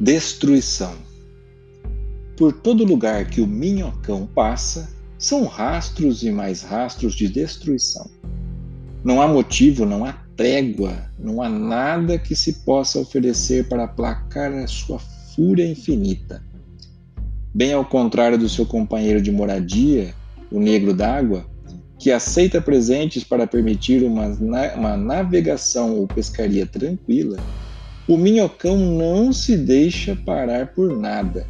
Destruição. Por todo lugar que o minhocão passa, são rastros e mais rastros de destruição. Não há motivo, não há trégua, não há nada que se possa oferecer para aplacar a sua fúria infinita. Bem ao contrário do seu companheiro de moradia, o negro d'água, que aceita presentes para permitir uma, uma navegação ou pescaria tranquila, o minhocão não se deixa parar por nada,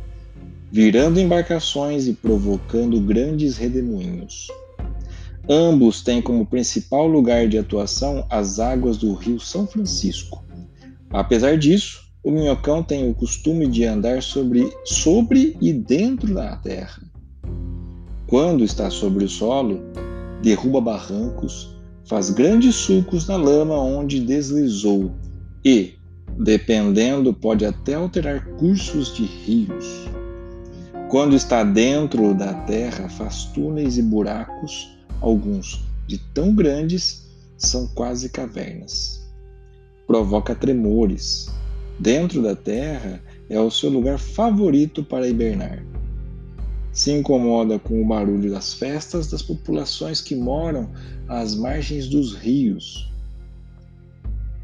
virando embarcações e provocando grandes redemoinhos. Ambos têm como principal lugar de atuação as águas do rio São Francisco. Apesar disso, o minhocão tem o costume de andar sobre, sobre e dentro da terra. Quando está sobre o solo, derruba barrancos, faz grandes sulcos na lama onde deslizou e, Dependendo, pode até alterar cursos de rios. Quando está dentro da terra, faz túneis e buracos, alguns de tão grandes são quase cavernas. Provoca tremores. Dentro da terra é o seu lugar favorito para hibernar. Se incomoda com o barulho das festas das populações que moram às margens dos rios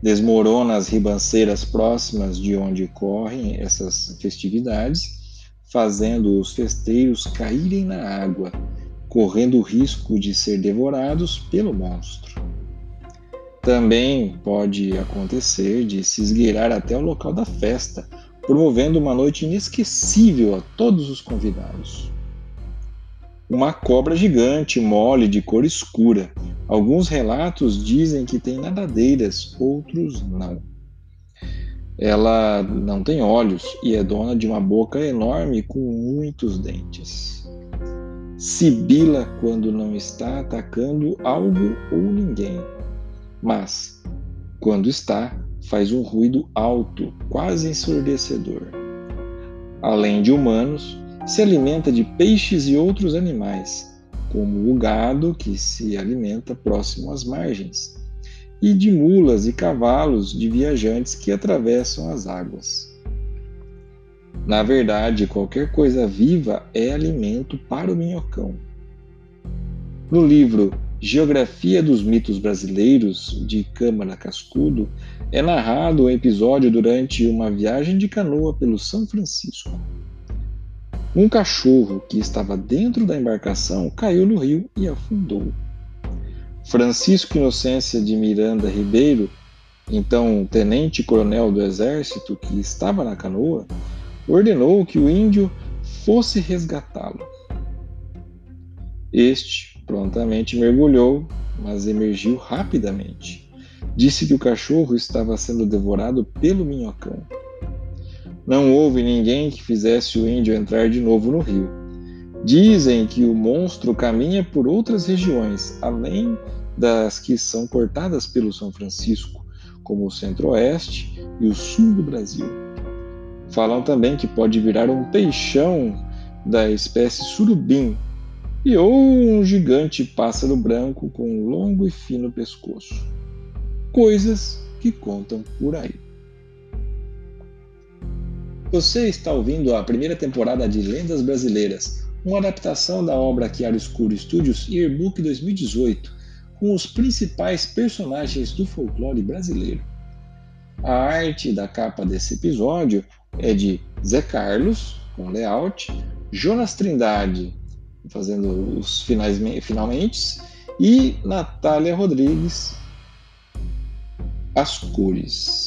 desmorona as ribanceiras próximas de onde ocorrem essas festividades, fazendo os festeiros caírem na água, correndo o risco de ser devorados pelo monstro. Também pode acontecer de se esgueirar até o local da festa, promovendo uma noite inesquecível a todos os convidados. Uma cobra gigante, mole, de cor escura, Alguns relatos dizem que tem nadadeiras, outros não. Ela não tem olhos e é dona de uma boca enorme com muitos dentes. Sibila quando não está atacando algo ou ninguém, mas quando está, faz um ruído alto, quase ensurdecedor. Além de humanos, se alimenta de peixes e outros animais como o gado que se alimenta próximo às margens, e de mulas e cavalos de viajantes que atravessam as águas. Na verdade, qualquer coisa viva é alimento para o minhocão. No livro Geografia dos Mitos Brasileiros, de Câmara Cascudo, é narrado um episódio durante uma viagem de canoa pelo São Francisco. Um cachorro que estava dentro da embarcação caiu no rio e afundou. Francisco Inocência de Miranda Ribeiro, então tenente-coronel do exército que estava na canoa, ordenou que o índio fosse resgatá-lo. Este prontamente mergulhou, mas emergiu rapidamente. Disse que o cachorro estava sendo devorado pelo minhocão. Não houve ninguém que fizesse o índio entrar de novo no rio. Dizem que o monstro caminha por outras regiões, além das que são cortadas pelo São Francisco, como o centro-oeste e o sul do Brasil. Falam também que pode virar um peixão da espécie surubim e ou um gigante pássaro branco com um longo e fino pescoço. Coisas que contam por aí. Você está ouvindo a primeira temporada de Lendas Brasileiras, uma adaptação da obra Chiaro Escuro Studios Yearbook 2018, com os principais personagens do folclore brasileiro. A arte da capa desse episódio é de Zé Carlos, com layout, Jonas Trindade, fazendo os finais, finalmente, e Natália Rodrigues, as cores.